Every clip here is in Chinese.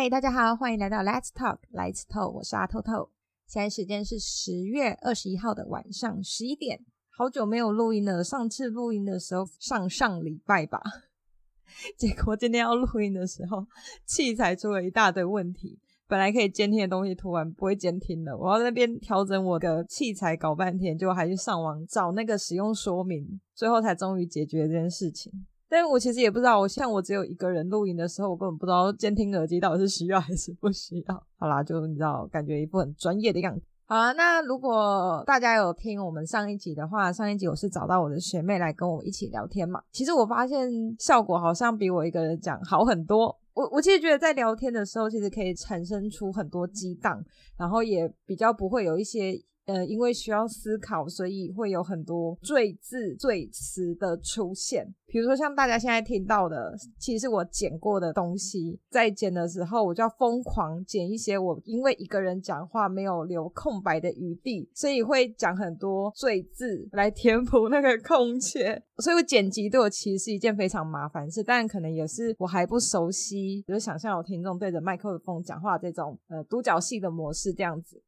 嗨，大家好，欢迎来到 Let's Talk，来次透，我是阿透透。现在时间是十月二十一号的晚上十一点，好久没有录音了。上次录音的时候，上上礼拜吧，结果今天要录音的时候，器材出了一大堆问题。本来可以监听的东西，突然不会监听了。我要在那边调整我的器材，搞半天，结果还去上网找那个使用说明，最后才终于解决这件事情。但我其实也不知道，我像我只有一个人录音的时候，我根本不知道监听耳机到底是需要 还是不需要。好啦，就你知道，感觉一副很专业的样子。好啦，那如果大家有听我们上一集的话，上一集我是找到我的学妹来跟我一起聊天嘛。其实我发现效果好像比我一个人讲好很多。我我其实觉得在聊天的时候，其实可以产生出很多激荡，然后也比较不会有一些。呃，因为需要思考，所以会有很多赘字赘词的出现。比如说像大家现在听到的，其实是我剪过的东西，在剪的时候，我就要疯狂剪一些我因为一个人讲话没有留空白的余地，所以会讲很多赘字来填补那个空缺。所以我剪辑对我其实是一件非常麻烦事，但可能也是我还不熟悉，比如想象有听众对着麦克风讲话这种呃独角戏的模式这样子。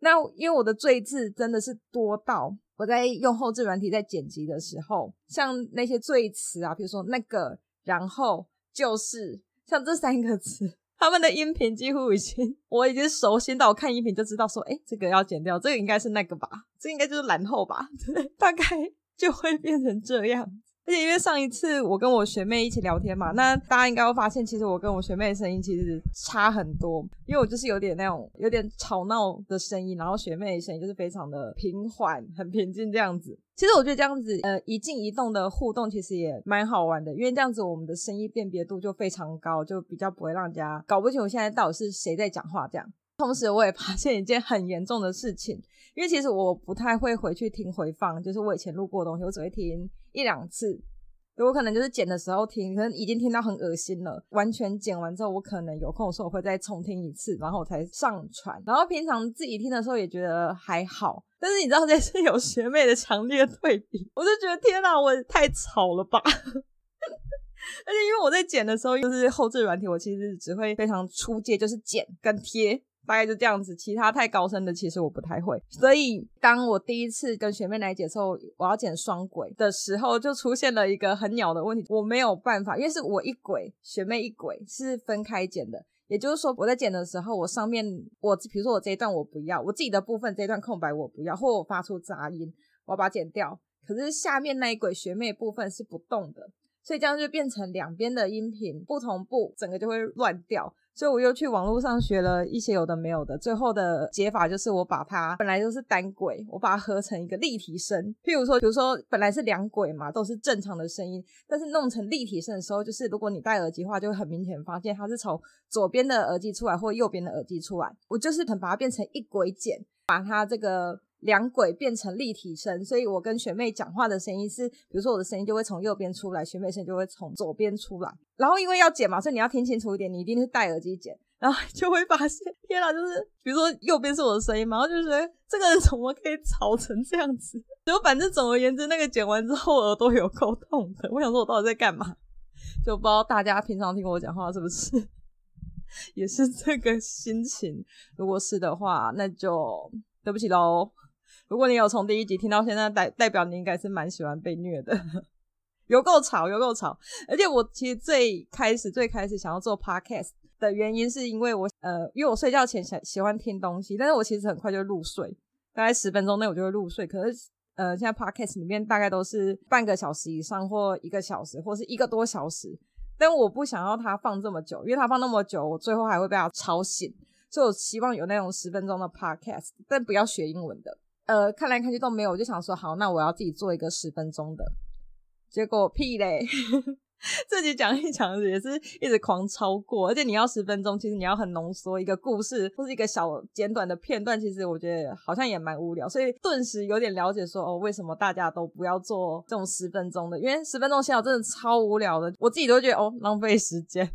那因为我的赘字真的是多到我在用后置软体在剪辑的时候，像那些赘词啊，比如说那个，然后就是像这三个词，他们的音频几乎已经我已经熟悉到我看音频就知道说，诶，这个要剪掉，这个应该是那个吧，这应该就是然后吧，对，大概就会变成这样。而且因为上一次我跟我学妹一起聊天嘛，那大家应该会发现，其实我跟我学妹的声音其实差很多。因为我就是有点那种有点吵闹的声音，然后学妹的声音就是非常的平缓、很平静这样子。其实我觉得这样子，呃，一静一动的互动其实也蛮好玩的，因为这样子我们的声音辨别度就非常高，就比较不会让人家搞不清楚现在到底是谁在讲话这样。同时，我也发现一件很严重的事情，因为其实我不太会回去听回放，就是我以前录过的东西，我只会听。一两次，我可能就是剪的时候听，可能已经听到很恶心了。完全剪完之后，我可能有空的时候我会再重听一次，然后我才上传。然后平常自己听的时候也觉得还好，但是你知道这是有学妹的强烈对比，我就觉得天哪，我太吵了吧！而且因为我在剪的时候，就是后置软体，我其实只会非常出界，就是剪跟贴。大概就这样子，其他太高深的其实我不太会。所以当我第一次跟学妹来解说我要剪双轨的时候，就出现了一个很鸟的问题，我没有办法，因为是我一轨，学妹一轨是分开剪的。也就是说，我在剪的时候，我上面我比如说我这一段我不要，我自己的部分这一段空白我不要，或我发出杂音，我要把它剪掉。可是下面那一轨学妹部分是不动的，所以这样就变成两边的音频不同步，整个就会乱掉。所以我又去网络上学了一些有的没有的，最后的解法就是我把它本来就是单轨，我把它合成一个立体声。譬如说，比如说本来是两轨嘛，都是正常的声音，但是弄成立体声的时候，就是如果你戴耳机的话，就会很明显发现它是从左边的耳机出来或右边的耳机出来。我就是很把它变成一轨剪，把它这个。两轨变成立体声，所以我跟学妹讲话的声音是，比如说我的声音就会从右边出来，学妹声音就会从左边出来。然后因为要剪嘛，所以你要听清楚一点，你一定是戴耳机剪，然后就会发现，天哪，就是比如说右边是我的声音嘛，然后就觉得这个人怎么可以吵成这样子？就反正总而言之，那个剪完之后耳朵有够痛的。我想说，我到底在干嘛？就不知道大家平常听我讲话是不是 也是这个心情？如果是的话，那就对不起喽。如果你有从第一集听到现在，代代表你应该是蛮喜欢被虐的，有够吵，有够吵。而且我其实最开始最开始想要做 podcast 的原因，是因为我呃，因为我睡觉前喜喜欢听东西，但是我其实很快就入睡，大概十分钟内我就会入睡。可是呃，现在 podcast 里面大概都是半个小时以上，或一个小时，或是一个多小时。但我不想要它放这么久，因为它放那么久，我最后还会被它吵醒。所以我希望有那种十分钟的 podcast，但不要学英文的。呃，看来看去都没有，我就想说好，那我要自己做一个十分钟的。结果屁嘞，自己讲一讲也是一直狂超过，而且你要十分钟，其实你要很浓缩一个故事或是一个小简短的片段，其实我觉得好像也蛮无聊，所以顿时有点了解说哦，为什么大家都不要做这种十分钟的？因为十分钟小真的超无聊的，我自己都觉得哦，浪费时间。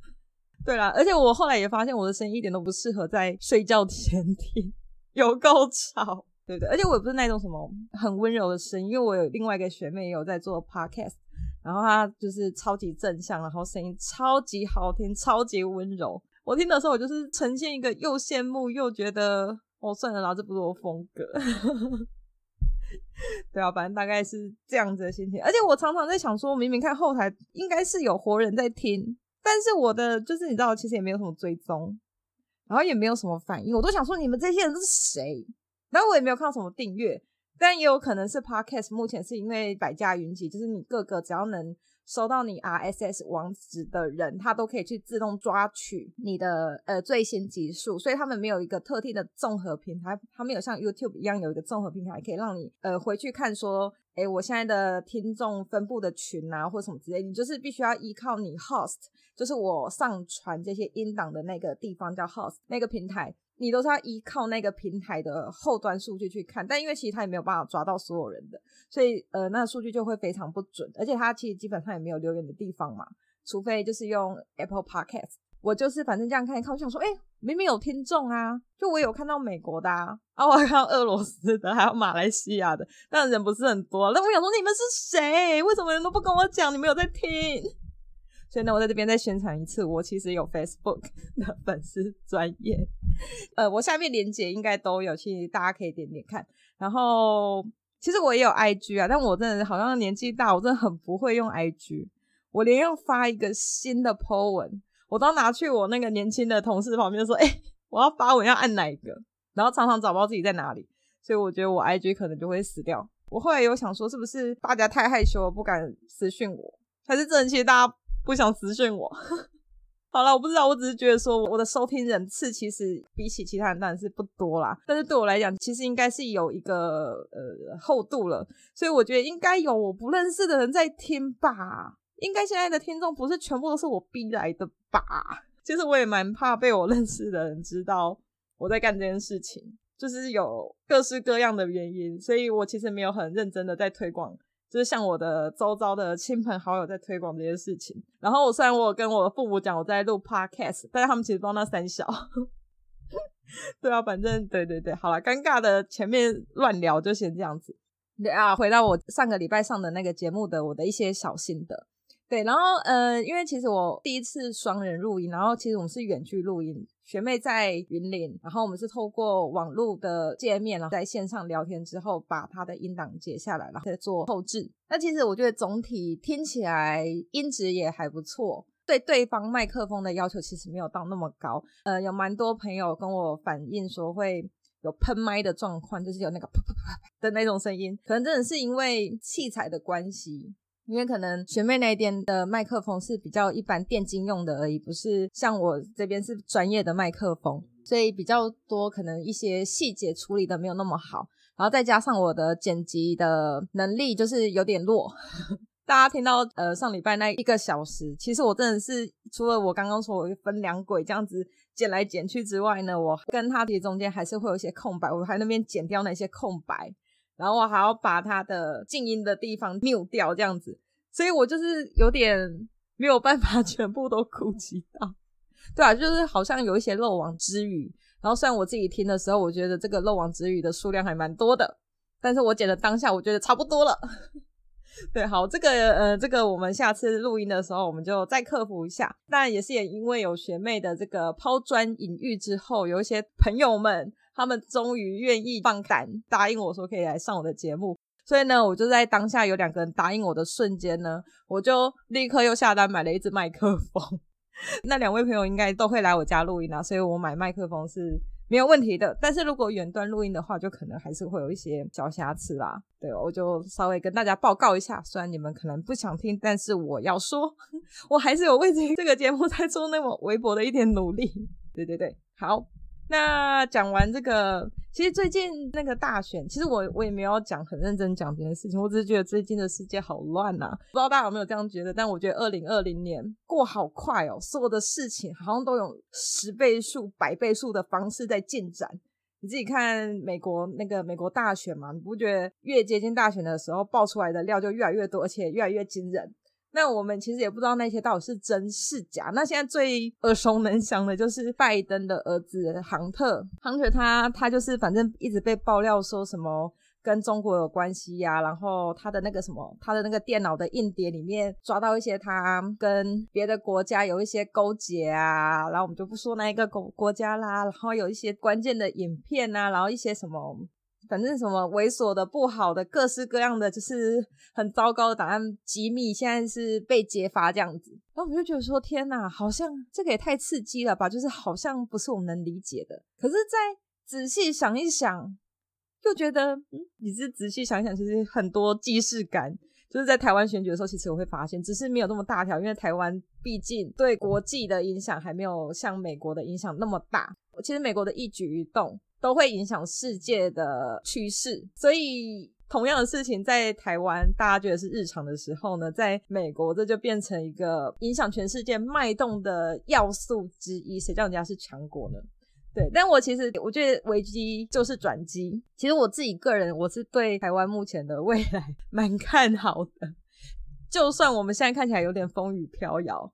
对啦，而且我后来也发现我的声音一点都不适合在睡觉前听，有够吵。对对，而且我也不是那种什么很温柔的声音，因为我有另外一个学妹也有在做 podcast，然后她就是超级正向，然后声音超级好听，超级温柔。我听的时候，我就是呈现一个又羡慕又觉得哦，算了啦，这不是我风格。对啊，反正大概是这样子的心情。而且我常常在想说，明明看后台应该是有活人在听，但是我的就是你知道，其实也没有什么追踪，然后也没有什么反应。我都想说，你们这些人是谁？然后我也没有看到什么订阅，但也有可能是 Podcast 目前是因为百家云集，就是你各个只要能。收到你 RSS 网址的人，他都可以去自动抓取你的呃最新集数，所以他们没有一个特定的综合平台，他们有像 YouTube 一样有一个综合平台可以让你呃回去看说，诶，我现在的听众分布的群啊或什么之类，你就是必须要依靠你 Host，就是我上传这些音档的那个地方叫 Host 那个平台。你都是要依靠那个平台的后端数据去看，但因为其实他也没有办法抓到所有人的，所以呃，那数据就会非常不准，而且他其实基本上也没有留言的地方嘛，除非就是用 Apple Podcast。我就是反正这样看一看，我想说，哎、明明有听众啊，就我有看到美国的啊，啊，我还看到俄罗斯的，还有马来西亚的，但人不是很多。那我想说，你们是谁？为什么人都不跟我讲？你们有在听？所以呢，我在这边再宣传一次，我其实有 Facebook 的粉丝专业，呃，我下面链接应该都有，其实大家可以点点看。然后，其实我也有 IG 啊，但我真的好像年纪大，我真的很不会用 IG。我连要发一个新的 po 文，我都要拿去我那个年轻的同事旁边说：“哎、我要发文要按哪一个？”然后常常找不到自己在哪里，所以我觉得我 IG 可能就会死掉。我后来有想说，是不是大家太害羞了，不敢私讯我，还是真的其实大家。不想私讯我，好了，我不知道，我只是觉得说我的收听人次其实比起其他人当然是不多啦，但是对我来讲，其实应该是有一个呃厚度了，所以我觉得应该有我不认识的人在听吧，应该现在的听众不是全部都是我逼来的吧？其实我也蛮怕被我认识的人知道我在干这件事情，就是有各式各样的原因，所以我其实没有很认真的在推广。就是像我的周遭的亲朋好友在推广这些事情，然后我虽然我跟我的父母讲我在录 podcast，但是他们其实都那三小。对啊，反正对对对，好了，尴尬的前面乱聊就先这样子。对啊，回到我上个礼拜上的那个节目的我的一些小心得。对，然后呃，因为其实我第一次双人录音，然后其实我们是远距录音。学妹在云林，然后我们是透过网络的界面，然后在线上聊天之后，把她的音档截下来，然后再做后置。那其实我觉得总体听起来音质也还不错，对对方麦克风的要求其实没有到那么高。呃，有蛮多朋友跟我反映说会有喷麦的状况，就是有那个啪啪啪啪的那种声音，可能真的是因为器材的关系。因为可能学妹那边的麦克风是比较一般电竞用的而已，不是像我这边是专业的麦克风，所以比较多可能一些细节处理的没有那么好，然后再加上我的剪辑的能力就是有点弱。大家听到呃上礼拜那一个小时，其实我真的是除了我刚刚说我分两轨这样子剪来剪去之外呢，我跟他的中间还是会有一些空白，我还那边剪掉那些空白。然后我还要把它的静音的地方 m 掉，这样子，所以我就是有点没有办法 全部都顾及到，对啊，就是好像有一些漏网之鱼。然后虽然我自己听的时候，我觉得这个漏网之鱼的数量还蛮多的，但是我剪的当下，我觉得差不多了。对，好，这个呃，这个我们下次录音的时候，我们就再克服一下。但也是也因为有学妹的这个抛砖引玉之后，有一些朋友们。他们终于愿意放胆答应我说可以来上我的节目，所以呢，我就在当下有两个人答应我的瞬间呢，我就立刻又下单买了一支麦克风。那两位朋友应该都会来我家录音啊，所以我买麦克风是没有问题的。但是如果远端录音的话，就可能还是会有一些小瑕疵啦。对，我就稍微跟大家报告一下，虽然你们可能不想听，但是我要说，我还是有为这个节目在做那么微薄的一点努力。对对对，好。那讲完这个，其实最近那个大选，其实我我也没有讲很认真讲这件事情，我只是觉得最近的世界好乱呐，不知道大家有没有这样觉得？但我觉得二零二零年过好快哦，所有的事情好像都有十倍数、百倍数的方式在进展。你自己看美国那个美国大选嘛，你不觉得越接近大选的时候爆出来的料就越来越多，而且越来越惊人？那我们其实也不知道那些到底是真是假。那现在最耳熟能详的就是拜登的儿子杭特，杭特他他就是反正一直被爆料说什么跟中国有关系呀、然后他的那个什么，他的那个电脑的硬碟里面抓到一些他跟别的国家有一些勾结啊，然后我们就不说那一个国国家啦，然后有一些关键的影片啊，然后一些什么，反正什么猥琐的、不好的、各式各样的，就是很糟糕的档案机密，现在是被揭发这样子，然后我就觉得说，天哪，好像这个也太刺激了吧，就是好像不是我们能理解的，可是再仔细想一想。就觉得，嗯，你是仔细想想，其实很多既视感，就是在台湾选举的时候，其实我会发现，只是没有那么大条，因为台湾毕竟对国际的影响还没有像美国的影响那么大。其实美国的一举一动都会影响世界的趋势，所以同样的事情在台湾大家觉得是日常的时候呢，在美国这就变成一个影响全世界脉动的要素之一。谁叫人家是强国呢？对，但我其实我觉得危机就是转机。其实我自己个人，我是对台湾目前的未来 蛮看好的。就算我们现在看起来有点风雨飘摇，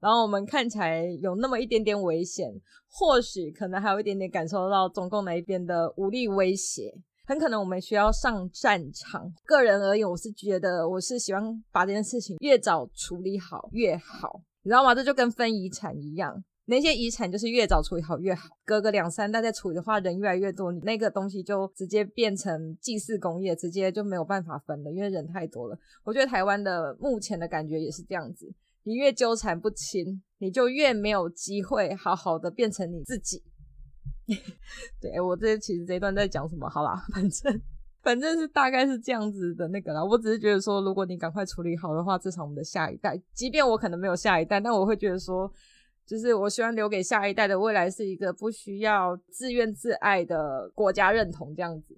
然后我们看起来有那么一点点危险，或许可能还有一点点感受到中共那一边的武力威胁，很可能我们需要上战场。个人而言，我是觉得我是喜欢把这件事情越早处理好越好，你知道吗？这就跟分遗产一样。那些遗产就是越早处理好越好，隔个两三代再处理的话，人越来越多，你那个东西就直接变成祭祀工业，直接就没有办法分了，因为人太多了。我觉得台湾的目前的感觉也是这样子，你越纠缠不清，你就越没有机会好好的变成你自己。对，我这其实这一段在讲什么？好啦，反正反正是大概是这样子的那个啦。我只是觉得说，如果你赶快处理好的话，至少我们的下一代，即便我可能没有下一代，但我会觉得说。就是我希望留给下一代的未来是一个不需要自怨自艾的国家认同这样子。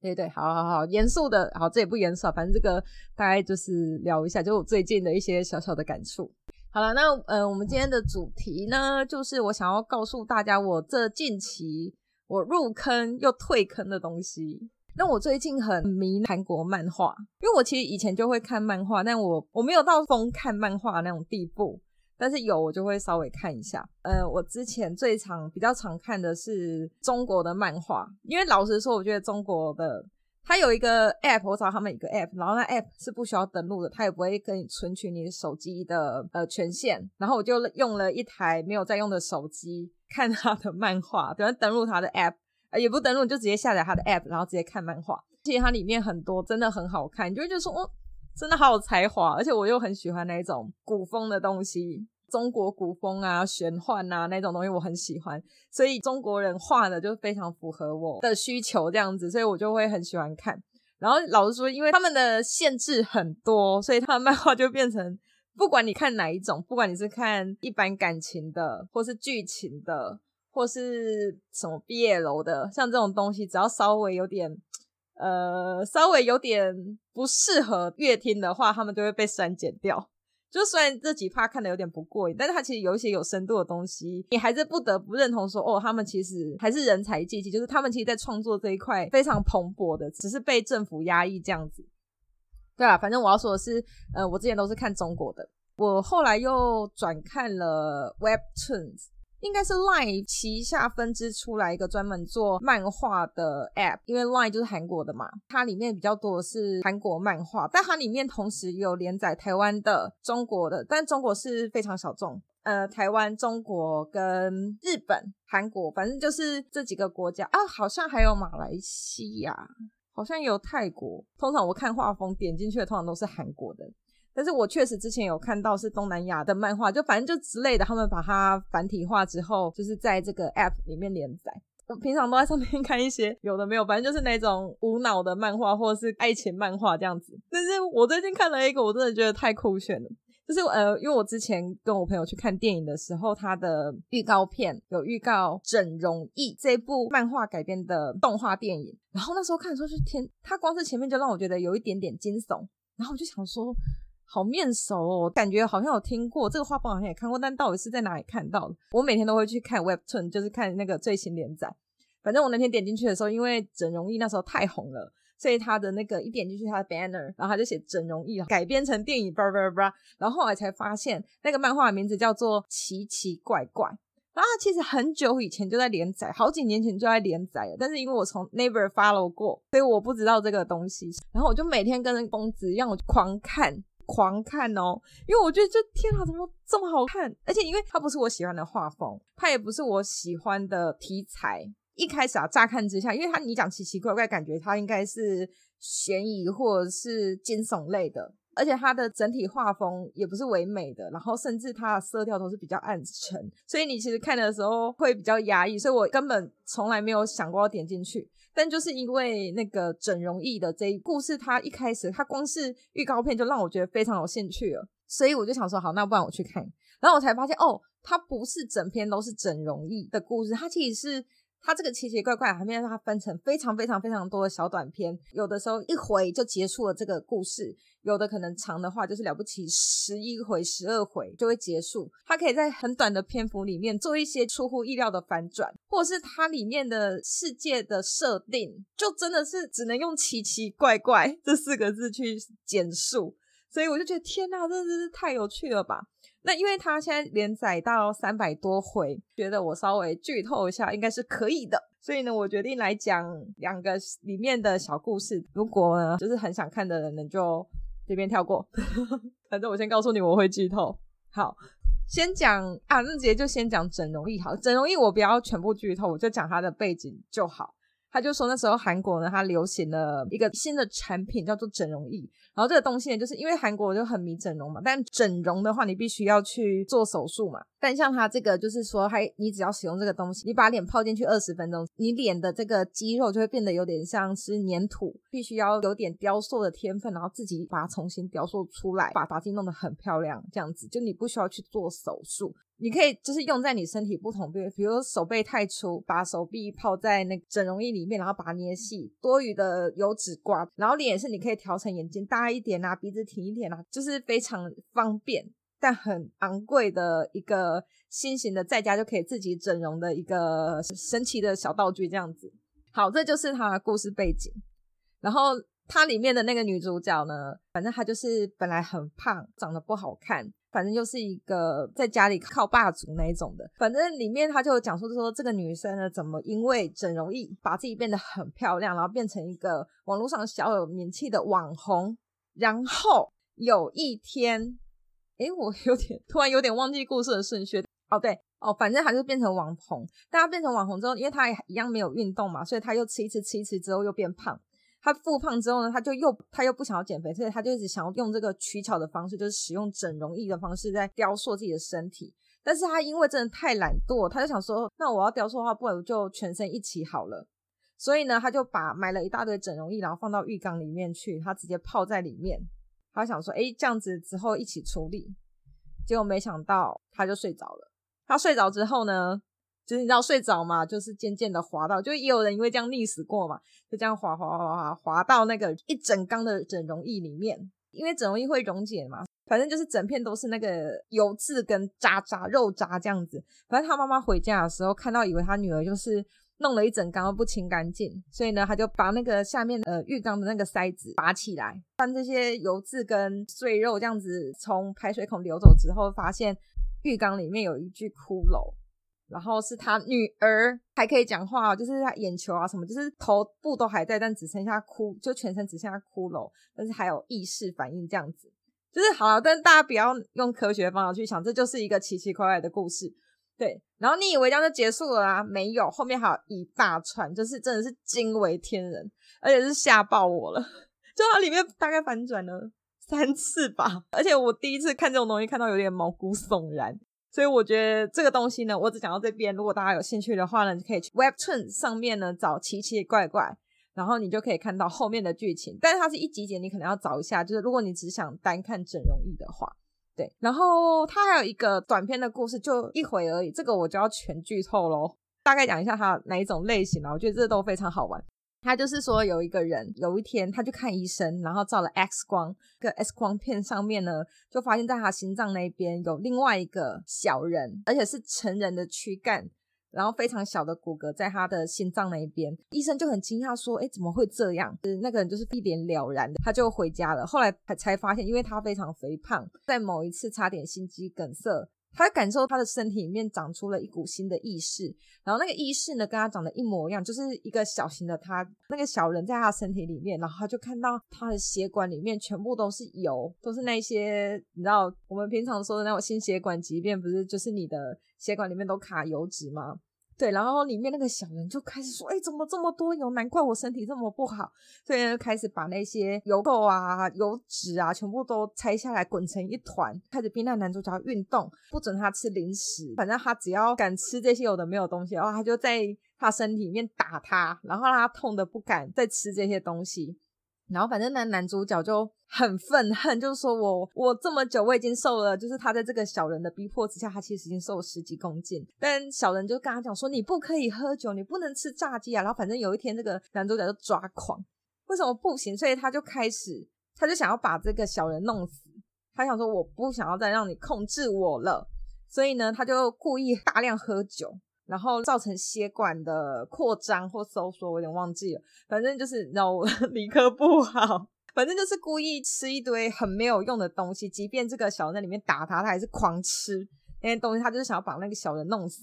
对对，好好好，严肃的，好，这也不严肃，反正这个大概就是聊一下，就我最近的一些小小的感触。好了，那呃，我们今天的主题呢，就是我想要告诉大家，我这近期我入坑又退坑的东西。那我最近很迷韩国漫画，因为我其实以前就会看漫画，但我我没有到疯看漫画那种地步。但是有我就会稍微看一下，呃，我之前最常比较常看的是中国的漫画，因为老实说，我觉得中国的它有一个 app，我找他们一个 app，然后那 app 是不需要登录的，它也不会跟你存取你的手机的呃权限，然后我就用了一台没有在用的手机看他的漫画，等于登录他的 app，呃，也不登录就直接下载他的 app，然后直接看漫画，其实它里面很多真的很好看，就会觉得说哦。真的好有才华，而且我又很喜欢那种古风的东西，中国古风啊、玄幻啊那种东西我很喜欢，所以中国人画的就非常符合我的需求这样子，所以我就会很喜欢看。然后老实说，因为他们的限制很多，所以他的漫画就变成不管你看哪一种，不管你是看一般感情的，或是剧情的，或是什么毕业楼的，像这种东西，只要稍微有点。呃，稍微有点不适合阅听的话，他们就会被删减掉。就虽然这几趴看得有点不过瘾，但是他其实有一些有深度的东西，你还是不得不认同说，哦，他们其实还是人才济济，就是他们其实在创作这一块非常蓬勃的，只是被政府压抑这样子。对啊，反正我要说的是，呃，我之前都是看中国的，我后来又转看了 Webtoons。应该是 Line 旗下分支出来一个专门做漫画的 App，因为 Line 就是韩国的嘛，它里面比较多的是韩国漫画，但它里面同时有连载台湾的、中国的，但中国是非常小众。呃，台湾、中国跟日本、韩国，反正就是这几个国家啊，好像还有马来西亚，好像有泰国。通常我看画风点进去的，通常都是韩国的。但是我确实之前有看到是东南亚的漫画，就反正就之类的，他们把它繁体化之后，就是在这个 app 里面连载。我平常都在上面 看一些有的没有，反正就是那种无脑的漫画或者是爱情漫画这样子。但是我最近看了一个，我真的觉得太酷炫了，就是呃，因为我之前跟我朋友去看电影的时候，他的预告片有预告《整容液》这部漫画改编的动画电影，然后那时候看的时候就天，他光是前面就让我觉得有一点点惊悚，然后我就想说。好面熟哦，感觉好像有听过这个画风，好像也看过，但到底是在哪里看到的？我每天都会去看 Webtoon，就是看那个最新连载。反正我那天点进去的时候，因为整容液那时候太红了，所以他的那个一点进去他的 banner，然后他就写整容液改编成电影，叭叭叭。然后后来才发现那个漫画的名字叫做奇奇怪怪。然后他其实很久以前就在连载，好几年前就在连载了，但是因为我从 Never follow 过，所以我不知道这个东西。然后我就每天跟疯子一样，我狂看。狂看哦，因为我觉得这天啊，怎么这么好看？而且因为它不是我喜欢的画风，它也不是我喜欢的题材。一开始啊，乍看之下，因为它你讲奇奇怪怪，感觉它应该是悬疑或者是惊悚类的，而且它的整体画风也不是唯美的，然后甚至它的色调都是比较暗沉，所以你其实看的时候会比较压抑，所以我根本从来没有想过要点进去。但就是因为那个整容液的这一故事，它一开始它光是预告片就让我觉得非常有兴趣了，所以我就想说好，那不然我去看，然后我才发现哦，它不是整篇都是整容液的故事，它其实是。它这个奇奇怪怪，还没让它分成非常非常非常多的小短片，有的时候一回就结束了这个故事，有的可能长的话就是了不起十一回、十二回就会结束。它可以在很短的篇幅里面做一些出乎意料的反转，或者是它里面的世界的设定，就真的是只能用奇奇怪怪这四个字去简述。所以我就觉得天哪，真的是太有趣了吧！那因为它现在连载到三百多回，觉得我稍微剧透一下应该是可以的，所以呢，我决定来讲两个里面的小故事。如果呢，就是很想看的人呢，就这边跳过。反正我先告诉你，我会剧透。好，先讲啊，那直接就先讲整容艺好，整容艺我不要全部剧透，我就讲它的背景就好。他就说那时候韩国呢，它流行了一个新的产品，叫做整容液。然后这个东西呢，就是因为韩国就很迷整容嘛，但整容的话，你必须要去做手术嘛。但像它这个，就是说，还你只要使用这个东西，你把脸泡进去二十分钟，你脸的这个肌肉就会变得有点像是粘土，必须要有点雕塑的天分，然后自己把它重新雕塑出来，把发型弄得很漂亮，这样子就你不需要去做手术。你可以就是用在你身体不同部位，比如手背太粗，把手臂泡在那个整容液里面，然后把它捏细，多余的油脂刮，然后脸是你可以调成眼睛大一点啊，鼻子挺一点啊，就是非常方便但很昂贵的一个新型的在家就可以自己整容的一个神奇的小道具，这样子。好，这就是它的故事背景，然后它里面的那个女主角呢，反正她就是本来很胖，长得不好看。反正就是一个在家里靠霸主那一种的。反正里面他就讲述说，这个女生呢，怎么因为整容易把自己变得很漂亮，然后变成一个网络上小有名气的网红。然后有一天，诶，我有点突然有点忘记故事的顺序。哦，对，哦，反正他就变成网红。但他变成网红之后，因为他也一样没有运动嘛，所以他又吃一吃吃一吃之后又变胖。他复胖之后呢，他就又他又不想要减肥，所以他就一直想要用这个取巧的方式，就是使用整容液的方式在雕塑自己的身体。但是他因为真的太懒惰，他就想说，那我要雕塑的话，不如就全身一起好了。所以呢，他就把买了一大堆整容液，然后放到浴缸里面去，他直接泡在里面。他想说，诶，这样子之后一起处理。结果没想到他就睡着了。他睡着之后呢，就是你知道睡着嘛，就是渐渐的滑到，就也有人因为这样溺死过嘛，就这样滑滑滑滑滑到那个一整缸的整容液里面，因为整容液会溶解嘛，反正就是整片都是那个油渍跟渣渣肉渣这样子。反正他妈妈回家的时候看到，以为他女儿就是弄了一整缸都不清干净，所以呢，他就把那个下面呃浴缸的那个塞子拔起来，把这些油渍跟碎肉这样子从排水孔流走之后，发现浴缸里面有一具骷髅。然后是他女儿还可以讲话，就是他眼球啊什么，就是头部都还在，但只剩下骷，就全身只剩下骷髅，但是还有意识反应这样子，就是好了。但是大家不要用科学方法去想，这就是一个奇奇怪怪的故事，对。然后你以为这样就结束了啊？没有，后面还有一大串，就是真的是惊为天人，而且是吓爆我了。就它里面大概反转了三次吧，而且我第一次看这种东西，看到有点毛骨悚然。所以我觉得这个东西呢，我只讲到这边。如果大家有兴趣的话呢，你可以去 Webtoon 上面呢找奇奇怪怪，然后你就可以看到后面的剧情。但是它是一集集，你可能要找一下。就是如果你只想单看整容液的话，对。然后它还有一个短篇的故事，就一回而已。这个我就要全剧透喽，大概讲一下它哪一种类型啊？我觉得这都非常好玩。他就是说，有一个人有一天他去看医生，然后照了 X 光，个 X 光片上面呢，就发现在他心脏那边有另外一个小人，而且是成人的躯干，然后非常小的骨骼在他的心脏那一边。医生就很惊讶说：“哎，怎么会这样？”那个人就是一脸了然的，他就回家了。后来才才发现，因为他非常肥胖，在某一次差点心肌梗塞。他感受他的身体里面长出了一股新的意识，然后那个意识呢，跟他长得一模一样，就是一个小型的他，那个小人在他身体里面，然后他就看到他的血管里面全部都是油，都是那些你知道我们平常说的那种心血管疾病，不是就是你的血管里面都卡油脂吗？对，然后里面那个小人就开始说：“哎，怎么这么多油？难怪我身体这么不好。”所以就开始把那些油垢啊、油脂啊，全部都拆下来滚成一团，开始逼那男主角运动，不准他吃零食。反正他只要敢吃这些有的没有东西，然后他就在他身体里面打他，然后让他痛得不敢再吃这些东西。然后反正那男主角就很愤恨，就是说我我这么久我已经瘦了，就是他在这个小人的逼迫之下，他其实已经瘦了十几公斤。但小人就跟他讲说，你不可以喝酒，你不能吃炸鸡啊。然后反正有一天这个男主角就抓狂，为什么不行？所以他就开始，他就想要把这个小人弄死。他想说我不想要再让你控制我了，所以呢，他就故意大量喝酒。然后造成血管的扩张或收缩，我有点忘记了。反正就是，然后 理科不好，反正就是故意吃一堆很没有用的东西。即便这个小人在里面打他，他还是狂吃那些东西。他就是想要把那个小人弄死。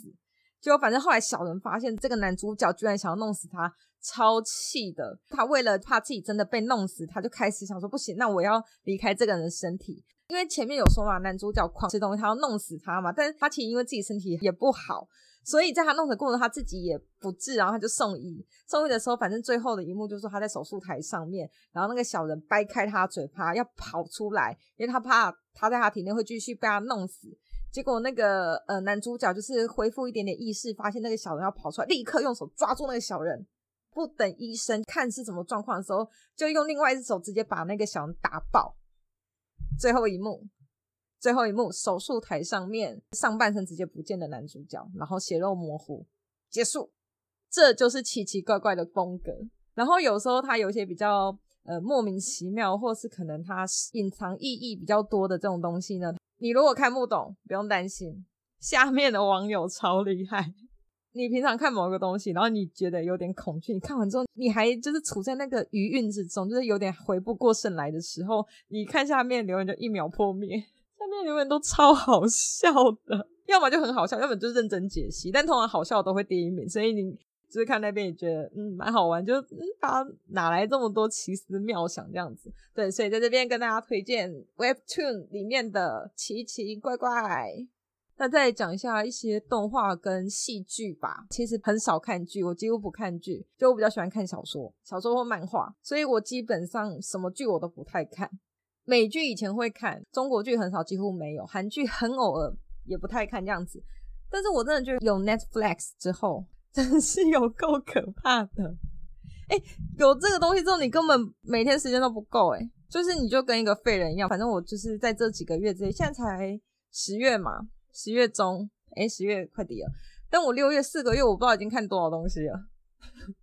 结果反正后来小人发现这个男主角居然想要弄死他，超气的。他为了怕自己真的被弄死，他就开始想说：不行，那我要离开这个人的身体。因为前面有说嘛，男主角狂吃东西，他要弄死他嘛。但是他其实因为自己身体也不好。所以在他弄的过程，他自己也不治，然后他就送医。送医的时候，反正最后的一幕就是他在手术台上面，然后那个小人掰开他嘴巴要跑出来，因为他怕他在他体内会继续被他弄死。结果那个呃男主角就是恢复一点点意识，发现那个小人要跑出来，立刻用手抓住那个小人，不等医生看是什么状况的时候，就用另外一只手直接把那个小人打爆。最后一幕。最后一幕，手术台上面上半身直接不见的男主角，然后血肉模糊，结束。这就是奇奇怪怪的风格。然后有时候他有些比较呃莫名其妙，或是可能他隐藏意义比较多的这种东西呢，你如果看不懂，不用担心，下面的网友超厉害。你平常看某个东西，然后你觉得有点恐惧，你看完之后你还就是处在那个余韵之中，就是有点回不过神来的时候，你看下面留言就一秒破灭。下面留言都超好笑的，要么就很好笑，要么就是认真解析。但通常好笑都会第一名，所以你就是看那边也觉得嗯蛮好玩，就嗯他哪来这么多奇思妙想这样子？对，所以在这边跟大家推荐 Webtoon 里面的奇奇怪怪。那再讲一下一些动画跟戏剧吧。其实很少看剧，我几乎不看剧，就我比较喜欢看小说、小说或漫画，所以我基本上什么剧我都不太看。美剧以前会看，中国剧很少，几乎没有。韩剧很偶尔，也不太看这样子。但是我真的觉得有 Netflix 之后，真是有够可怕的。哎、有这个东西之后，你根本每天时间都不够。哎，就是你就跟一个废人一样。反正我就是在这几个月之内，现在才十月嘛，十月中，哎、欸，十月快底了。但我六月四个月，我不知道已经看多少东西了。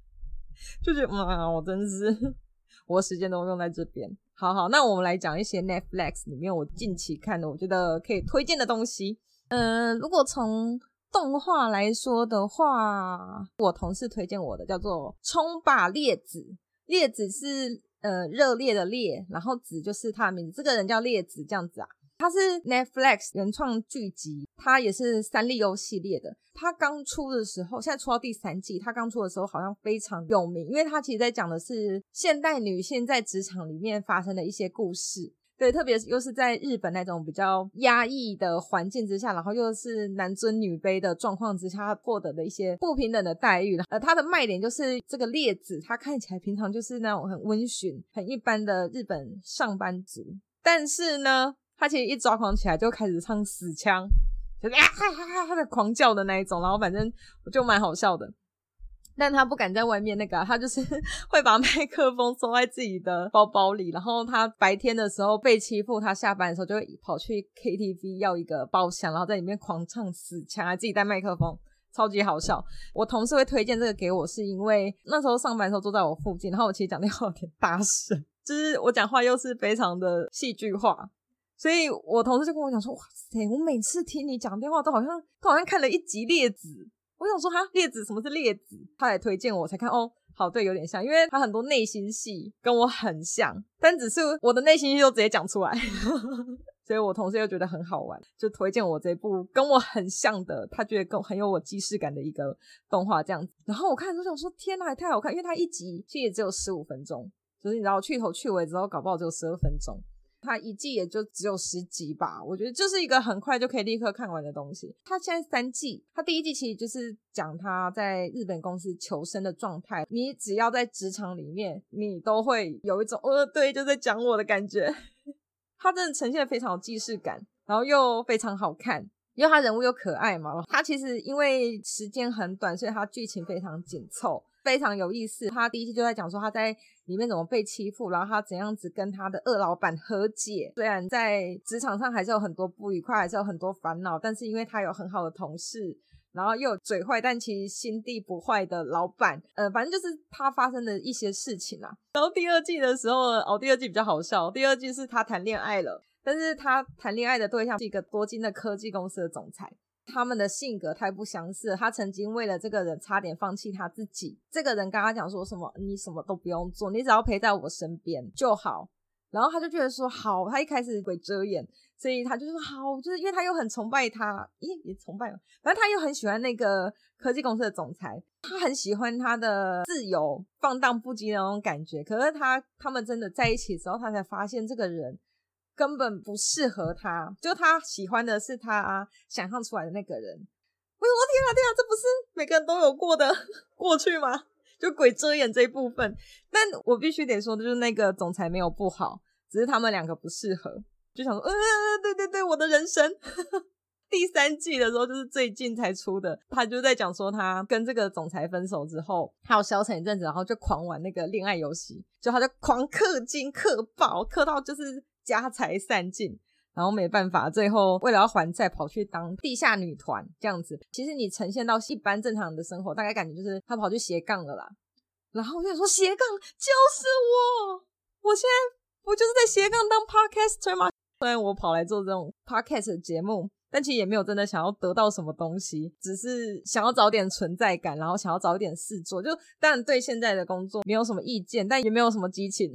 就觉得，嗯，我真是，我时间都用在这边。好好，那我们来讲一些 Netflix 里面我近期看的，我觉得可以推荐的东西。嗯、呃，如果从动画来说的话，我同事推荐我的叫做《冲吧烈子》，烈子是呃热烈的烈，然后子就是他的名字，这个人叫烈子这样子啊。它是 Netflix 原创剧集，它也是三丽鸥系列的。它刚出的时候，现在出到第三季，它刚出的时候好像非常有名，因为它其实在讲的是现代女性在职场里面发生的一些故事。对，特别是又是在日本那种比较压抑的环境之下，然后又是男尊女卑的状况之下获得的一些不平等的待遇。呃，它的卖点就是这个列子，他看起来平常就是那种很温驯、很一般的日本上班族，但是呢。他其实一抓狂起来就开始唱死腔，就是啊哈哈哈的狂叫的那一种，然后反正我就蛮好笑的。但他不敢在外面那个、啊，他就是 会把麦克风收在自己的包包里。然后他白天的时候被欺负，他下班的时候就会跑去 KTV 要一个包厢，然后在里面狂唱死腔，还自己带麦克风，超级好笑。我同事会推荐这个给我，是因为那时候上班的时候坐在我附近，然后我其实讲电话有点大声，就是我讲话又是非常的戏剧化。所以我同事就跟我讲说：“哇塞，我每次听你讲电话都好像都好像看了一集列子。”我想说：“哈，列子什么是列子？”他来推荐我才看哦，好，对，有点像，因为他很多内心戏跟我很像，但只是我的内心戏都直接讲出来，所以我同事又觉得很好玩，就推荐我这部跟我很像的，他觉得跟很有我既视感的一个动画这样子。然后我看的时候想说，天哪，太好看，因为它一集其实也只有十五分钟，就是你知道去头去尾之后，搞不好只有十二分钟。它一季也就只有十集吧，我觉得就是一个很快就可以立刻看完的东西。它现在三季，它第一季其实就是讲他在日本公司求生的状态。你只要在职场里面，你都会有一种呃，对，就在讲我的感觉。它真的呈现非常有既视感，然后又非常好看，因为它人物又可爱嘛。它其实因为时间很短，所以它剧情非常紧凑。非常有意思，他第一期就在讲说他在里面怎么被欺负，然后他怎样子跟他的二老板和解。虽然在职场上还是有很多不愉快，还是有很多烦恼，但是因为他有很好的同事，然后又有嘴坏但其实心地不坏的老板，呃，反正就是他发生的一些事情啊。然后第二季的时候，哦，第二季比较好笑，第二季是他谈恋爱了，但是他谈恋爱的对象是一个多金的科技公司的总裁。他们的性格太不相似，他曾经为了这个人差点放弃他自己。这个人跟他讲说什么，你什么都不用做，你只要陪在我身边就好。然后他就觉得说好，他一开始鬼遮眼，所以他就说好，就是因为他又很崇拜他，咦，也崇拜，反正他又很喜欢那个科技公司的总裁，他很喜欢他的自由放荡不羁的那种感觉。可是他他们真的在一起之后，他才发现这个人。根本不适合他，就他喜欢的是他想象出来的那个人。我说天啊天啊，这不是每个人都有过的 过去吗？就鬼遮眼这一部分。但我必须得说的就是那个总裁没有不好，只是他们两个不适合。就想说，呃，对对对，我的人生。第三季的时候就是最近才出的，他就在讲说他跟这个总裁分手之后，他有消沉一阵子，然后就狂玩那个恋爱游戏，就他就狂氪金氪爆，氪到就是。家财散尽，然后没办法，最后为了要还债，跑去当地下女团这样子。其实你呈现到一般正常的生活，大概感觉就是他跑去斜杠了啦。然后我想说，斜杠就是我，我现在不就是在斜杠当 podcaster 吗？虽然我跑来做这种 podcast 节目，但其实也没有真的想要得到什么东西，只是想要找点存在感，然后想要找一点事做。就当然对现在的工作没有什么意见，但也没有什么激情。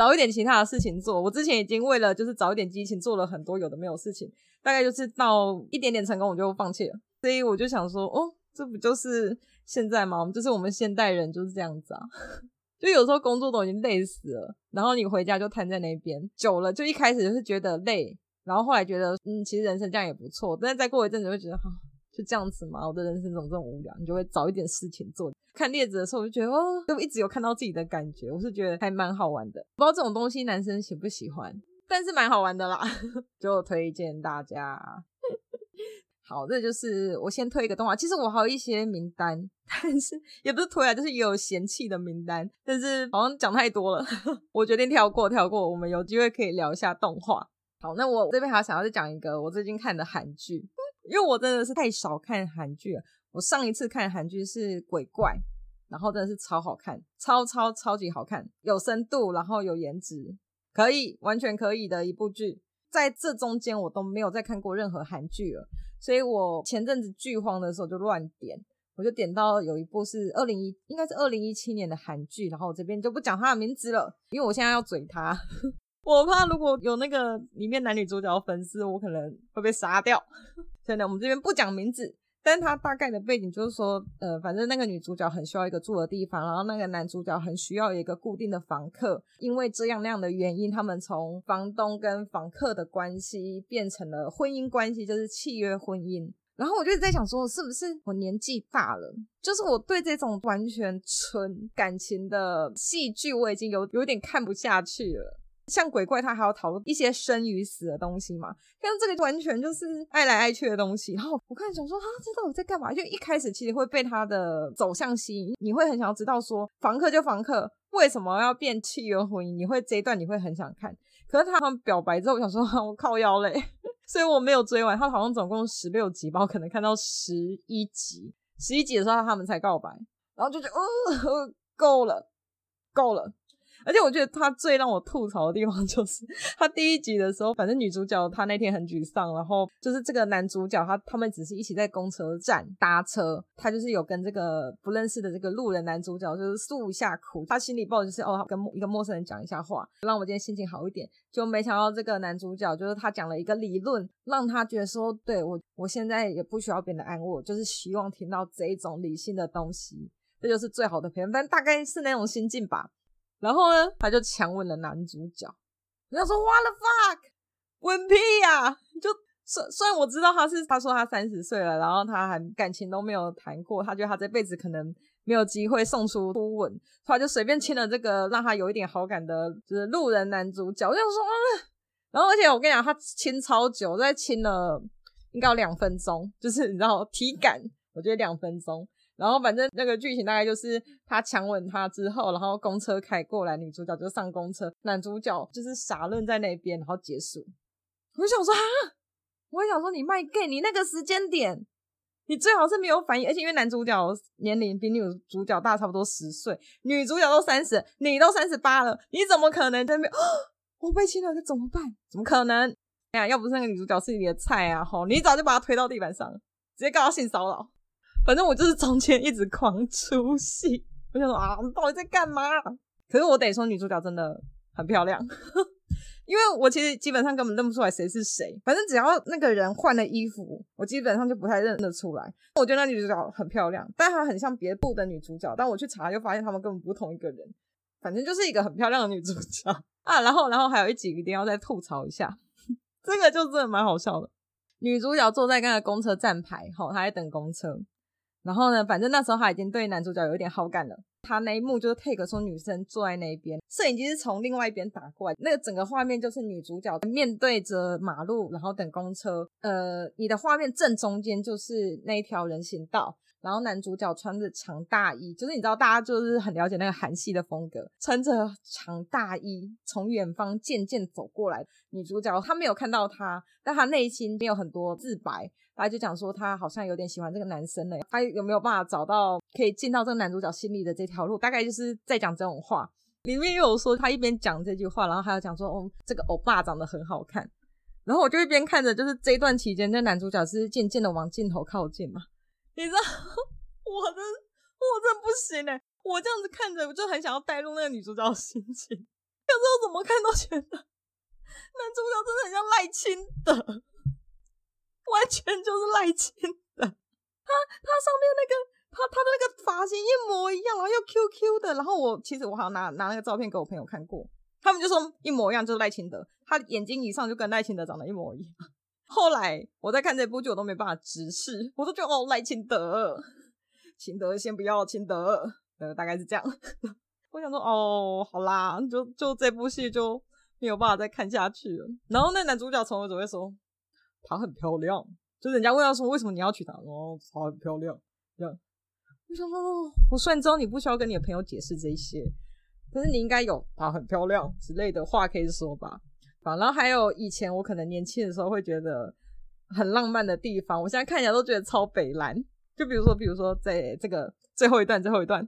找一点其他的事情做。我之前已经为了就是找一点激情做了很多有的没有事情，大概就是到一点点成功我就放弃了。所以我就想说，哦，这不就是现在吗？就是我们现代人就是这样子啊。就有时候工作都已经累死了，然后你回家就瘫在那边，久了就一开始就是觉得累，然后后来觉得嗯，其实人生这样也不错。但是再过一阵子会觉得哈。就这样子嘛，我的人生怎么这么无聊？你就会找一点事情做。看列子的时候，我就觉得哦，就一直有看到自己的感觉，我是觉得还蛮好玩的。不知道这种东西男生喜不喜欢，但是蛮好玩的啦，就推荐大家。好，这就是我先推一个动画。其实我还有一些名单，但是也不是推啊，就是也有嫌弃的名单。但是好像讲太多了，我决定跳过，跳过。我们有机会可以聊一下动画。好，那我这边还想要再讲一个我最近看的韩剧。因为我真的是太少看韩剧了，我上一次看韩剧是《鬼怪》，然后真的是超好看，超超超级好看，有深度，然后有颜值，可以完全可以的一部剧。在这中间我都没有再看过任何韩剧了，所以我前阵子剧荒的时候就乱点，我就点到有一部是二零一，应该是二零一七年的韩剧，然后我这边就不讲它的名字了，因为我现在要嘴它。我怕如果有那个里面男女主角的粉丝，我可能会被杀掉。真的，我们这边不讲名字，但他大概的背景就是说，呃，反正那个女主角很需要一个住的地方，然后那个男主角很需要一个固定的房客。因为这样那样的原因，他们从房东跟房客的关系变成了婚姻关系，就是契约婚姻。然后我就在想说，是不是我年纪大了，就是我对这种完全纯感情的戏剧，我已经有有点看不下去了。像鬼怪，他还要讨论一些生与死的东西嘛？像这个完全就是爱来爱去的东西。然后我看想说，他知道我在干嘛？就一开始其实会被他的走向吸引，你会很想要知道说，房客就房客，为什么要变契约婚姻？你会这一段你会很想看。可是他们表白之后，我想说，我靠腰嘞，所以我没有追完。他好像总共十六集吧，我可能看到十一集，十一集的时候他们才告白，然后就觉得，哦，够了，够了。而且我觉得他最让我吐槽的地方 就是他第一集的时候，反正女主角她那天很沮丧，然后就是这个男主角他他们只是一起在公车站搭车，他就是有跟这个不认识的这个路人男主角就是诉一下苦，他心里抱就是哦，跟一个陌生人讲一下话，让我今天心情好一点。就没想到这个男主角就是他讲了一个理论，让他觉得说，对我我现在也不需要别人的安慰，就是希望听到这一种理性的东西，这就是最好的陪伴，但大概是那种心境吧。然后呢，他就强吻了男主角。人家说，What the fuck，吻屁呀、啊！就虽虽然我知道他是他说他三十岁了，然后他还感情都没有谈过，他觉得他这辈子可能没有机会送出初吻，他就随便亲了这个让他有一点好感的，就是路人男主角。我想说，然后而且我跟你讲，他亲超久，在亲了应该有两分钟，就是你知道体感，我觉得两分钟。然后反正那个剧情大概就是他强吻她之后，然后公车开过来，女主角就上公车，男主角就是傻愣在那边，然后结束。我就想说啊，我想说你卖 gay，你那个时间点，你最好是没有反应，而且因为男主角年龄比女主角大差不多十岁，女主角都三十，你都三十八了，你怎么可能在那边？我被亲了，该怎么办？怎么可能？哎呀，要不是那个女主角是你的菜啊，吼，你早就把她推到地板上，直接告她性骚扰。反正我就是中间一直狂出戏，我想说啊，你到底在干嘛？可是我得说，女主角真的很漂亮，因为我其实基本上根本认不出来谁是谁。反正只要那个人换了衣服，我基本上就不太认得出来。我觉得那女主角很漂亮，但她很像别部的女主角。但我去查就发现她们根本不同一个人。反正就是一个很漂亮的女主角 啊。然后，然后还有一集一定要再吐槽一下，这个就真的蛮好笑的。女主角坐在那个公车站牌，吼，她在等公车。然后呢，反正那时候他已经对男主角有一点好感了。他那一幕就是 take 说女生坐在那边，摄影机是从另外一边打过来，那个整个画面就是女主角面对着马路，然后等公车。呃，你的画面正中间就是那一条人行道。然后男主角穿着长大衣，就是你知道大家就是很了解那个韩系的风格，穿着长大衣从远方渐渐走过来。女主角她没有看到他，但她内心没有很多自白，她就讲说她好像有点喜欢这个男生了。她有没有办法找到可以进到这个男主角心里的这条路？大概就是在讲这种话。里面又有说她一边讲这句话，然后还有讲说哦，这个欧巴长得很好看。然后我就一边看着，就是这段期间，那男主角是渐渐的往镜头靠近嘛。你知道，我真我真不行哎！我这样子看着，我就很想要带入那个女主角的心情。可是我怎么看都觉得男主角真的很像赖清德，完全就是赖清德。他他上面那个他他的那个发型一模一样，然后又 Q Q 的。然后我其实我好像拿拿那个照片给我朋友看过，他们就说一模一样，就是赖清德。他眼睛以上就跟赖清德长得一模一样。后来我在看这部剧，我都没办法直视，我都觉得哦，赖清德，清德先不要，清德，呃，大概是这样。我想说哦，好啦，就就这部戏就没有办法再看下去了。然后那男主角从头只会说她很漂亮，就人家问他说为什么你要娶她，哦，她很漂亮。这样，我想说，我虽然知道你不需要跟你的朋友解释这些，但是你应该有她很漂亮之类的话可以说吧。然后还有以前我可能年轻的时候会觉得很浪漫的地方，我现在看起来都觉得超北蓝。就比如说，比如说在这个最后一段，最后一段，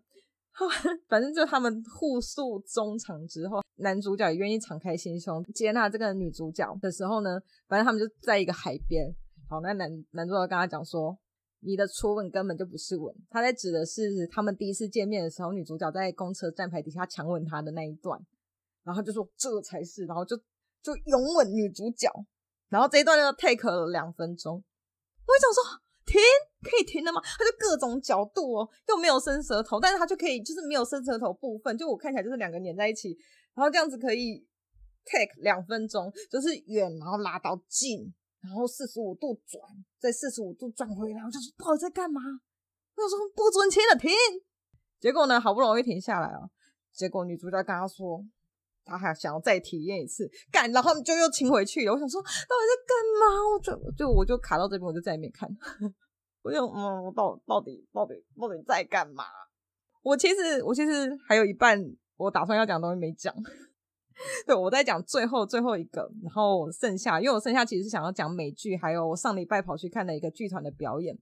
反正就他们互诉衷肠之后，男主角也愿意敞开心胸接纳这个女主角的时候呢，反正他们就在一个海边。好，那男男主角跟他讲说：“你的初吻根本就不是吻。”他在指的是他们第一次见面的时候，女主角在公车站牌底下强吻他的那一段。然后就说这才是，然后就。就拥吻女主角，然后这一段就 take 了两分钟。我想说停，可以停了吗？他就各种角度哦，又没有伸舌头，但是他就可以就是没有伸舌头部分，就我看起来就是两个粘在一起，然后这样子可以 take 两分钟，就是远然后拉到近，然后四十五度转，再四十五度转回来。我就说到底在干嘛？我想说不准亲了，停。结果呢，好不容易停下来了，结果女主角跟他说。他还想要再体验一次，干，然后就又亲回去了。我想说，到底在干嘛？我就就我就卡到这边，我就再也没看。我就嗯，到到底到底到底在干嘛？我其实我其实还有一半我打算要讲的东西没讲。对，我在讲最后最后一个，然后剩下，因为我剩下其实是想要讲美剧，还有我上礼拜跑去看的一个剧团的表演。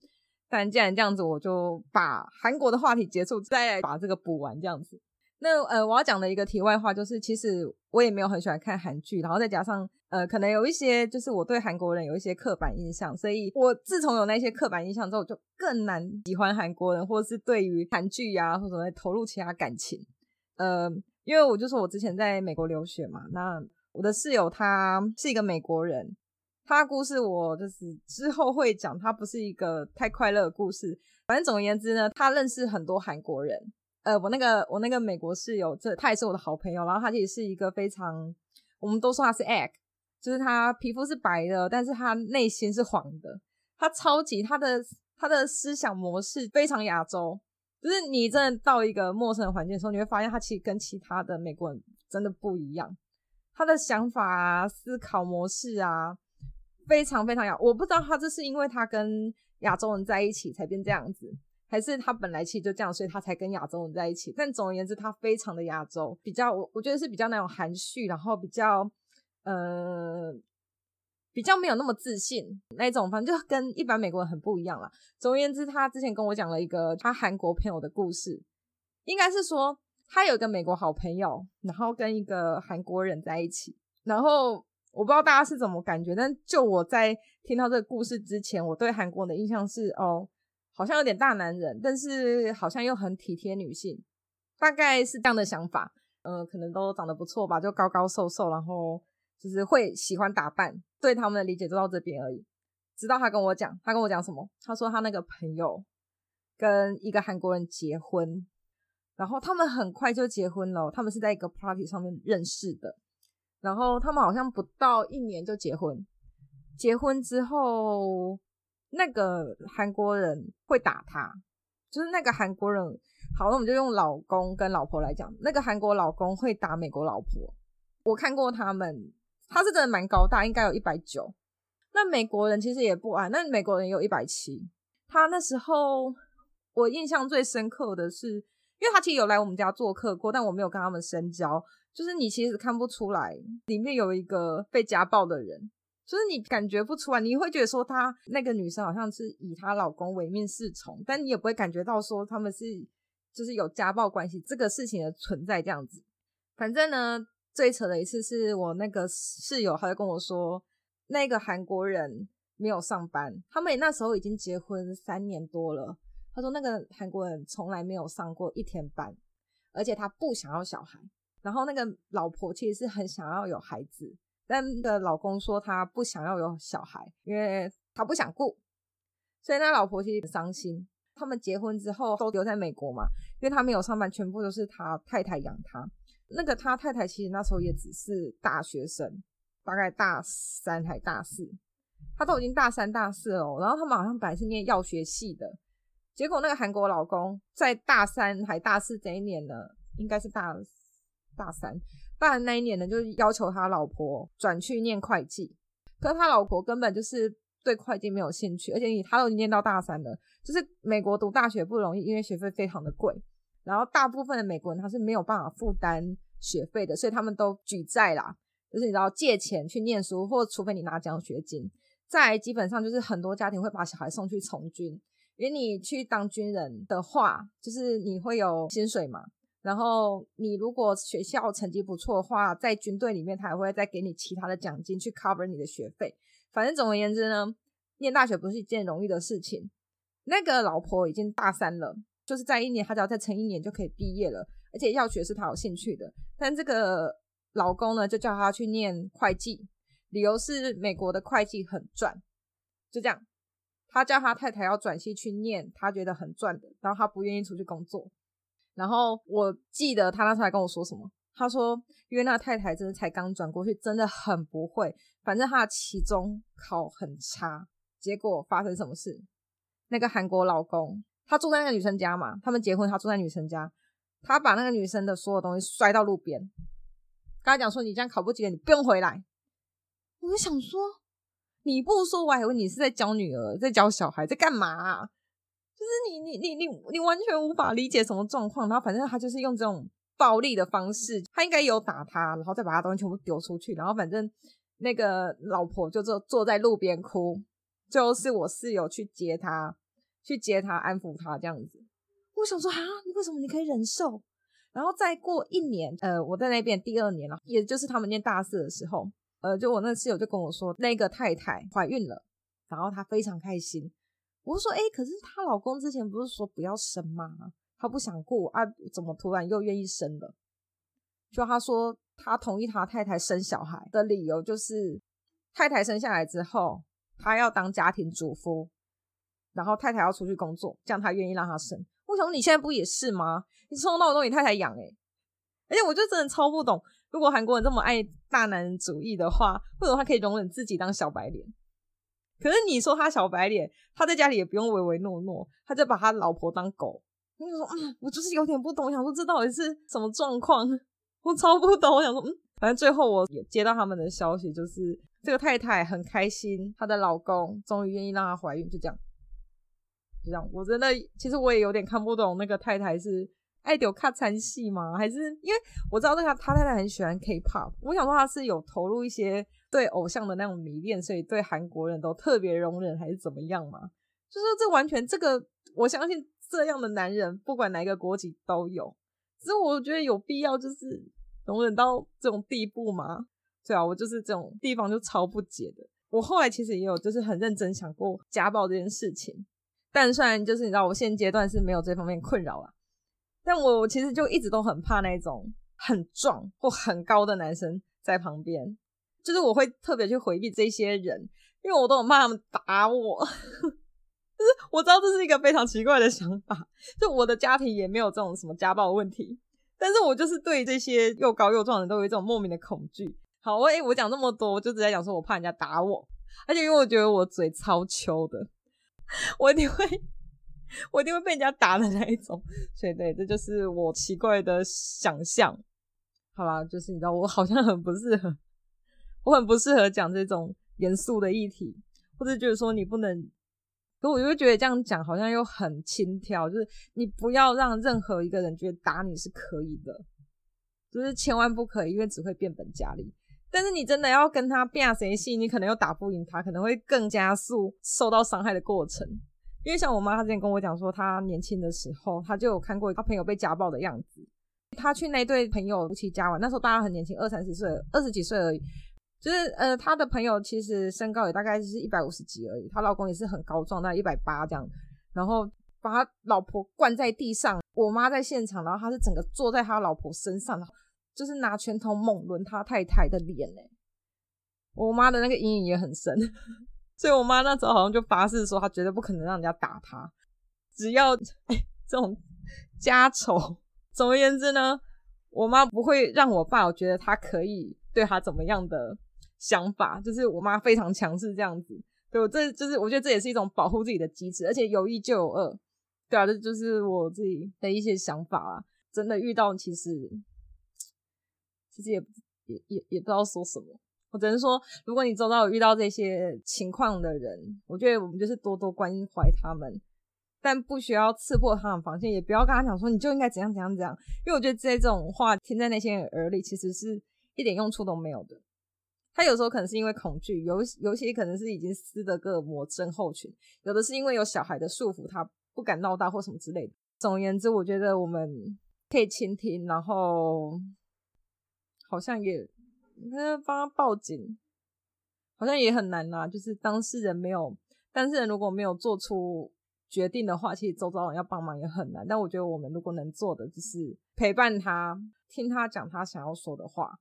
但既然这样子，我就把韩国的话题结束，再把这个补完这样子。那呃，我要讲的一个题外话就是，其实我也没有很喜欢看韩剧，然后再加上呃，可能有一些就是我对韩国人有一些刻板印象，所以我自从有那些刻板印象之后，就更难喜欢韩国人，或者是对于韩剧呀或者会投入其他感情。呃，因为我就说我之前在美国留学嘛，那我的室友他是一个美国人，他故事我就是之后会讲，他不是一个太快乐的故事。反正总而言之呢，他认识很多韩国人。呃，我那个我那个美国室友，这他也是我的好朋友。然后他其实是一个非常，我们都说他是 egg，就是他皮肤是白的，但是他内心是黄的。他超级他的他的思想模式非常亚洲，就是你真的到一个陌生的环境的时候，你会发现他其实跟其他的美国人真的不一样。他的想法啊，思考模式啊，非常非常亚。我不知道他这是因为他跟亚洲人在一起才变这样子。还是他本来其实就这样，所以他才跟亚洲人在一起。但总而言之，他非常的亚洲，比较我我觉得是比较那种含蓄，然后比较呃比较没有那么自信那种，反正就跟一般美国人很不一样啦。总而言之，他之前跟我讲了一个他韩国朋友的故事，应该是说他有一个美国好朋友，然后跟一个韩国人在一起。然后我不知道大家是怎么感觉，但就我在听到这个故事之前，我对韩国的印象是哦。好像有点大男人，但是好像又很体贴女性，大概是这样的想法。呃，可能都长得不错吧，就高高瘦瘦，然后就是会喜欢打扮。对他们的理解就到这边而已。直到他跟我讲，他跟我讲什么？他说他那个朋友跟一个韩国人结婚，然后他们很快就结婚了。他们是在一个 party 上面认识的，然后他们好像不到一年就结婚。结婚之后。那个韩国人会打他，就是那个韩国人。好，那我们就用老公跟老婆来讲。那个韩国老公会打美国老婆，我看过他们，他是真的蛮高大，应该有一百九。那美国人其实也不矮，那美国人有一百七。他那时候我印象最深刻的是，因为他其实有来我们家做客过，但我没有跟他们深交。就是你其实看不出来里面有一个被家暴的人。就是你感觉不出来，你会觉得说她那个女生好像是以她老公唯命是从，但你也不会感觉到说他们是就是有家暴关系这个事情的存在这样子。反正呢，最扯的一次是我那个室友，他就跟我说，那个韩国人没有上班，他们那时候已经结婚三年多了。他说那个韩国人从来没有上过一天班，而且他不想要小孩，然后那个老婆其实是很想要有孩子。但的老公说他不想要有小孩，因为他不想顾，所以那老婆其实很伤心。他们结婚之后都留在美国嘛，因为他没有上班，全部都是他太太养他。那个他太太其实那时候也只是大学生，大概大三还大四，他都已经大三大四了。然后他们好像本来是念药学系的，结果那个韩国老公在大三还大四这一年呢，应该是大大三。大那一年呢，就是要求他老婆转去念会计，可是他老婆根本就是对会计没有兴趣，而且他都已经念到大三了，就是美国读大学不容易，因为学费非常的贵，然后大部分的美国人他是没有办法负担学费的，所以他们都举债啦，就是你知道借钱去念书，或除非你拿奖学金，再基本上就是很多家庭会把小孩送去从军，因为你去当军人的话，就是你会有薪水嘛。然后你如果学校成绩不错的话，在军队里面他还会再给你其他的奖金去 cover 你的学费。反正总而言之呢，念大学不是一件容易的事情。那个老婆已经大三了，就是在一年，他只要再撑一年就可以毕业了。而且药学是他有兴趣的，但这个老公呢，就叫他去念会计，理由是美国的会计很赚。就这样，他叫他太太要转系去念，他觉得很赚的，然后他不愿意出去工作。然后我记得他那时候还跟我说什么，他说因为那太太真的才刚转过去，真的很不会，反正他的期中考很差。结果发生什么事？那个韩国老公他住在那个女生家嘛，他们结婚，他住在女生家，他把那个女生的所有东西摔到路边，跟他讲说：“你这样考不及格，你不用回来。”我就想说，你不说我还以为你是在教女儿，在教小孩，在干嘛？就是你你你你你完全无法理解什么状况，然后反正他就是用这种暴力的方式，他应该有打他，然后再把他东西全部丢出去，然后反正那个老婆就坐坐在路边哭，最后是我室友去接他，去接他安抚他这样子。我想说啊，你为什么你可以忍受？然后再过一年，呃，我在那边第二年了，也就是他们念大四的时候，呃，就我那室友就跟我说，那个太太怀孕了，然后她非常开心。我就说，哎，可是她老公之前不是说不要生吗？她不想过啊，怎么突然又愿意生了？就他说，他同意他太太生小孩的理由就是，太太生下来之后，他要当家庭主妇，然后太太要出去工作，这样他愿意让他生。为什么你现在不也是吗？你从头到尾都你太太养诶，而且我就真的超不懂，如果韩国人这么爱大男人主义的话，为什么他可以容忍自己当小白脸？可是你说他小白脸，他在家里也不用唯唯诺诺，他就把他老婆当狗。我就说，嗯，我就是有点不懂，我想说这到底是什么状况？我超不懂，我想说，嗯，反正最后我也接到他们的消息，就是这个太太很开心，她的老公终于愿意让她怀孕，就这样，就这样。我真的，其实我也有点看不懂那个太太是爱丢卡餐戏吗？还是因为我知道那个他太太很喜欢 K-pop，我想说他是有投入一些对偶像的那种迷恋，所以对韩国人都特别容忍，还是怎么样嘛？就是这完全这个，我相信这样的男人不管哪一个国籍都有。只是我觉得有必要就是容忍到这种地步吗？对啊，我就是这种地方就超不解的。我后来其实也有就是很认真想过家暴这件事情，但虽然就是你知道我现阶段是没有这方面困扰啦，但我其实就一直都很怕那种很壮或很高的男生在旁边，就是我会特别去回避这些人，因为我都很怕他们打我。就是我知道这是一个非常奇怪的想法，就我的家庭也没有这种什么家暴问题，但是我就是对这些又高又壮的都有一种莫名的恐惧。好，我诶我讲这么多，我就只在讲说我怕人家打我，而且因为我觉得我嘴超秋的，我一定会我一定会被人家打的那一种。所以对，这就是我奇怪的想象。好啦，就是你知道我好像很不适合，我很不适合讲这种严肃的议题，或者就是说你不能。可我就会觉得这样讲好像又很轻佻，就是你不要让任何一个人觉得打你是可以的，就是千万不可以，因为只会变本加厉。但是你真的要跟他拼谁戏，你可能又打不赢他，可能会更加速受到伤害的过程。因为像我妈，她之前跟我讲说，她年轻的时候，她就有看过她朋友被家暴的样子。她去那对朋友夫妻家玩，那时候大家很年轻，二三十岁，二十几岁而已。就是呃，她的朋友其实身高也大概是一百五十几而已，她老公也是很高壮，大概一百八这样，然后把他老婆灌在地上，我妈在现场，然后他是整个坐在他老婆身上，就是拿拳头猛抡他太太的脸呢。我妈的那个阴影也很深，所以我妈那时候好像就发誓说，她绝对不可能让人家打她，只要 哎这种家丑。总而言之呢，我妈不会让我爸，我觉得他可以对他怎么样的。想法就是我妈非常强势这样子，对我这就是我觉得这也是一种保护自己的机制，而且有一就有二，对啊，这就是我自己的一些想法啊。真的遇到其实其实也也也也不知道说什么，我只能说，如果你周遭有遇到这些情况的人，我觉得我们就是多多关怀他们，但不需要刺破他们防线，也不要跟他讲说你就应该怎样怎样怎样，因为我觉得这种话听在那些人耳里，其实是一点用处都没有的。他有时候可能是因为恐惧，有有些可能是已经斯德哥尔摩症候群，有的是因为有小孩的束缚，他不敢闹大或什么之类的。总而言之，我觉得我们可以倾听，然后好像也那帮他报警，好像也很难啦、就是当事人没有，当事人如果没有做出决定的话，其实周遭人要帮忙也很难。但我觉得我们如果能做的，就是陪伴他，听他讲他想要说的话。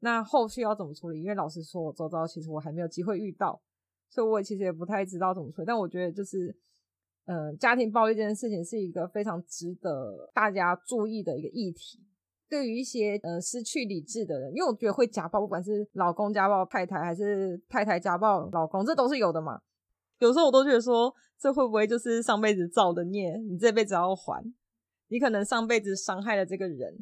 那后续要怎么处理？因为老实说，我周遭其实我还没有机会遇到，所以我其实也不太知道怎么处理。但我觉得就是，嗯，家庭暴力这件事情是一个非常值得大家注意的一个议题。对于一些呃失去理智的人，因为我觉得会家暴，不管是老公家暴太太，还是太太家暴老公，这都是有的嘛。有时候我都觉得说，这会不会就是上辈子造的孽？你这辈子要还，你可能上辈子伤害了这个人。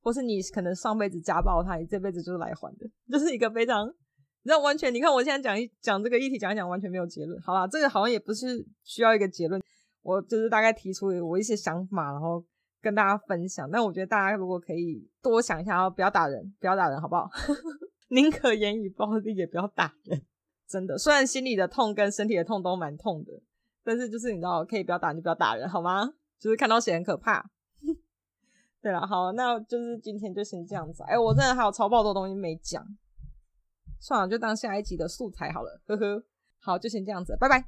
或是你可能上辈子家暴他，你这辈子就是来还的，就是一个非常，你知道完全，你看我现在讲一讲这个议题，讲一讲完全没有结论。好啦，这个好像也不是需要一个结论，我就是大概提出我一些想法，然后跟大家分享。但我觉得大家如果可以多想一下，不要打人，不要打人，好不好？宁可言语暴力，也不要打人。真的，虽然心里的痛跟身体的痛都蛮痛的，但是就是你知道，可以不要打，你就不要打人，好吗？就是看到血很可怕。对了，好，那就是今天就先这样子。哎、我真的还有超爆多东西没讲，算了，就当下一集的素材好了。呵呵，好，就先这样子，拜拜。